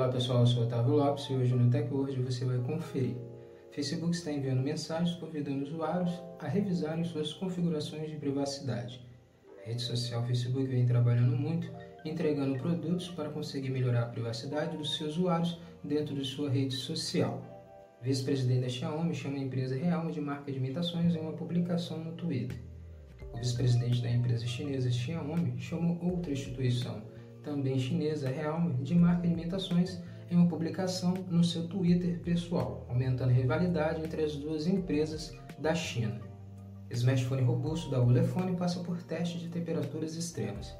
Olá pessoal, eu sou Otávio Lopes e hoje no TechWord você vai conferir. Facebook está enviando mensagens convidando usuários a revisarem suas configurações de privacidade. A rede social Facebook vem trabalhando muito, entregando produtos para conseguir melhorar a privacidade dos seus usuários dentro de sua rede social. Vice-presidente da Xiaomi chama a empresa Realme de marca de imitações em uma publicação no Twitter. O vice-presidente da empresa chinesa Xiaomi chamou outra instituição, também chinesa Realme, de marca de imitações em uma publicação no seu Twitter pessoal, aumentando a rivalidade entre as duas empresas da China. O smartphone robusto da Ulefone passa por testes de temperaturas extremas.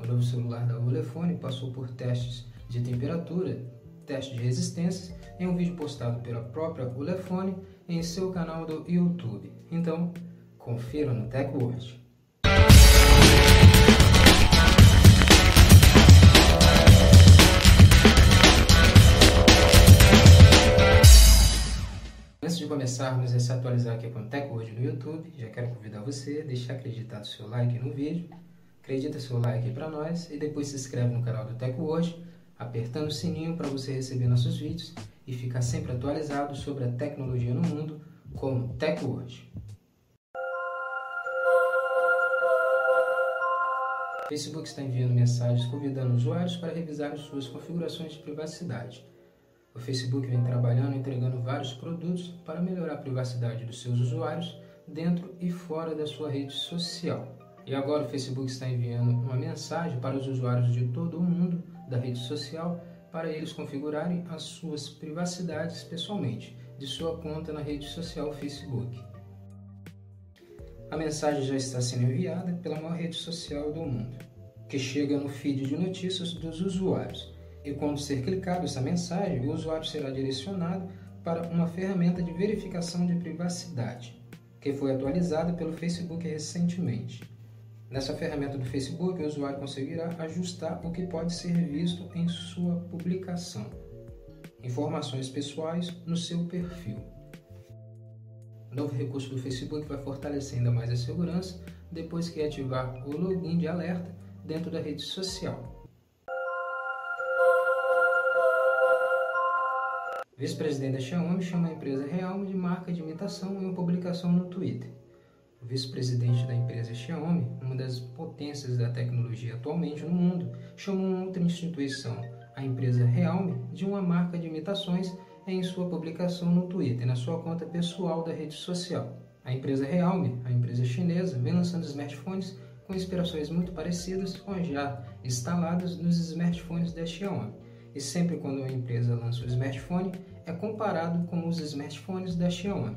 O novo celular da Ulefone passou por testes de temperatura, testes de resistência, em um vídeo postado pela própria Ulefone em seu canal do YouTube. Então, confira no TechWord. O TechWord no YouTube, já quero convidar você a deixar acreditado seu like no vídeo, acredita seu like para nós e depois se inscreve no canal do TechWord, apertando o sininho para você receber nossos vídeos e ficar sempre atualizado sobre a tecnologia no mundo com o TechWord. Facebook está enviando mensagens convidando usuários para revisar suas configurações de privacidade. O Facebook vem trabalhando entregando vários produtos para melhorar a privacidade dos seus usuários dentro e fora da sua rede social. E agora o Facebook está enviando uma mensagem para os usuários de todo o mundo da rede social para eles configurarem as suas privacidades pessoalmente de sua conta na rede social Facebook. A mensagem já está sendo enviada pela maior rede social do mundo, que chega no feed de notícias dos usuários e quando ser clicado essa mensagem, o usuário será direcionado para uma ferramenta de verificação de privacidade, que foi atualizada pelo Facebook recentemente. Nessa ferramenta do Facebook, o usuário conseguirá ajustar o que pode ser visto em sua publicação, informações pessoais no seu perfil. O novo recurso do Facebook vai fortalecer ainda mais a segurança depois que ativar o login de alerta dentro da rede social. Vice-presidente da Xiaomi chama a empresa Realme de marca de imitação em uma publicação no Twitter. O vice-presidente da empresa Xiaomi, uma das potências da tecnologia atualmente no mundo, chamou outra instituição, a empresa Realme, de uma marca de imitações em sua publicação no Twitter, na sua conta pessoal da rede social. A empresa Realme, a empresa chinesa, vem lançando smartphones com inspirações muito parecidas com as já instaladas nos smartphones da Xiaomi e sempre quando uma empresa lança um smartphone, é comparado com os smartphones da Xiaomi.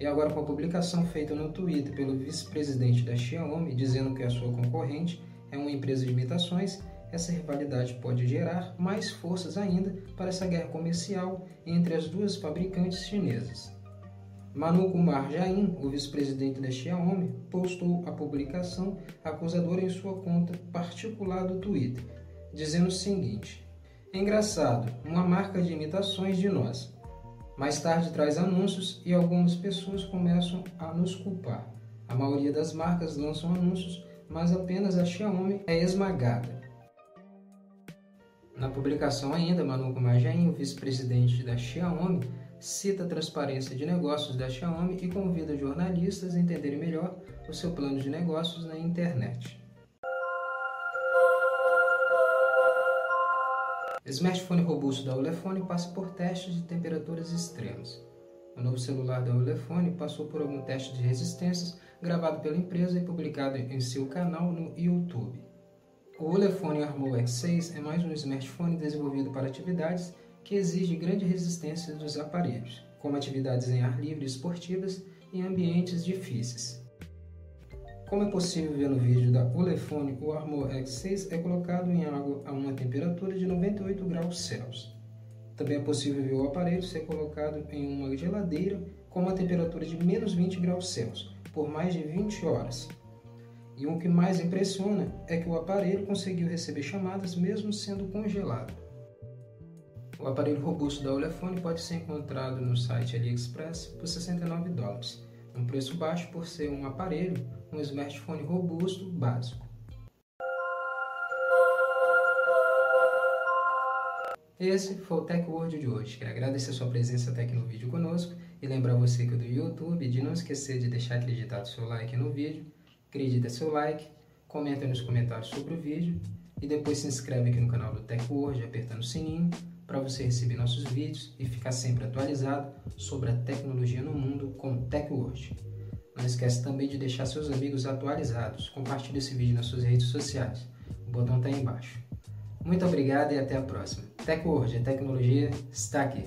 E agora com a publicação feita no Twitter pelo vice-presidente da Xiaomi dizendo que a sua concorrente é uma empresa de imitações, essa rivalidade pode gerar mais forças ainda para essa guerra comercial entre as duas fabricantes chinesas. Manu Kumar Jain, o vice-presidente da Xiaomi, postou a publicação acusadora em sua conta particular do Twitter, dizendo o seguinte: Engraçado, uma marca de imitações de nós. Mais tarde traz anúncios e algumas pessoas começam a nos culpar. A maioria das marcas lançam anúncios, mas apenas a Xiaomi é esmagada. Na publicação ainda, Manu Kumajain, o vice-presidente da Xiaomi, cita a transparência de negócios da Xiaomi e convida jornalistas a entenderem melhor o seu plano de negócios na internet. O smartphone robusto da Ulefone passa por testes de temperaturas extremas. O novo celular da Ulefone passou por algum teste de resistências gravado pela empresa e publicado em seu canal no YouTube. O Ulefone Armor X6 é mais um smartphone desenvolvido para atividades que exigem grande resistência dos aparelhos, como atividades em ar livre esportivas e ambientes difíceis. Como é possível ver no vídeo da Ulefone, o Armor X6 é colocado em água a uma temperatura de 98 graus Celsius. Também é possível ver o aparelho ser colocado em uma geladeira com uma temperatura de menos 20 graus Celsius por mais de 20 horas. E o que mais impressiona é que o aparelho conseguiu receber chamadas mesmo sendo congelado. O aparelho robusto da Ulefone pode ser encontrado no site AliExpress por 69 dólares um preço baixo por ser um aparelho, um smartphone robusto básico. Esse foi o Tech Word de hoje. Quero agradecer sua presença até aqui no vídeo conosco e lembrar você que do YouTube de não esquecer de deixar acreditado seu like no vídeo, acredita seu like, comenta nos comentários sobre o vídeo e depois se inscreve aqui no canal do Tech Word apertando o sininho para você receber nossos vídeos e ficar sempre atualizado sobre a tecnologia no mundo com o Tech Word. Não esquece também de deixar seus amigos atualizados. Compartilhe esse vídeo nas suas redes sociais. O botão está aí embaixo. Muito obrigado e até a próxima. TechWord, a tecnologia está aqui.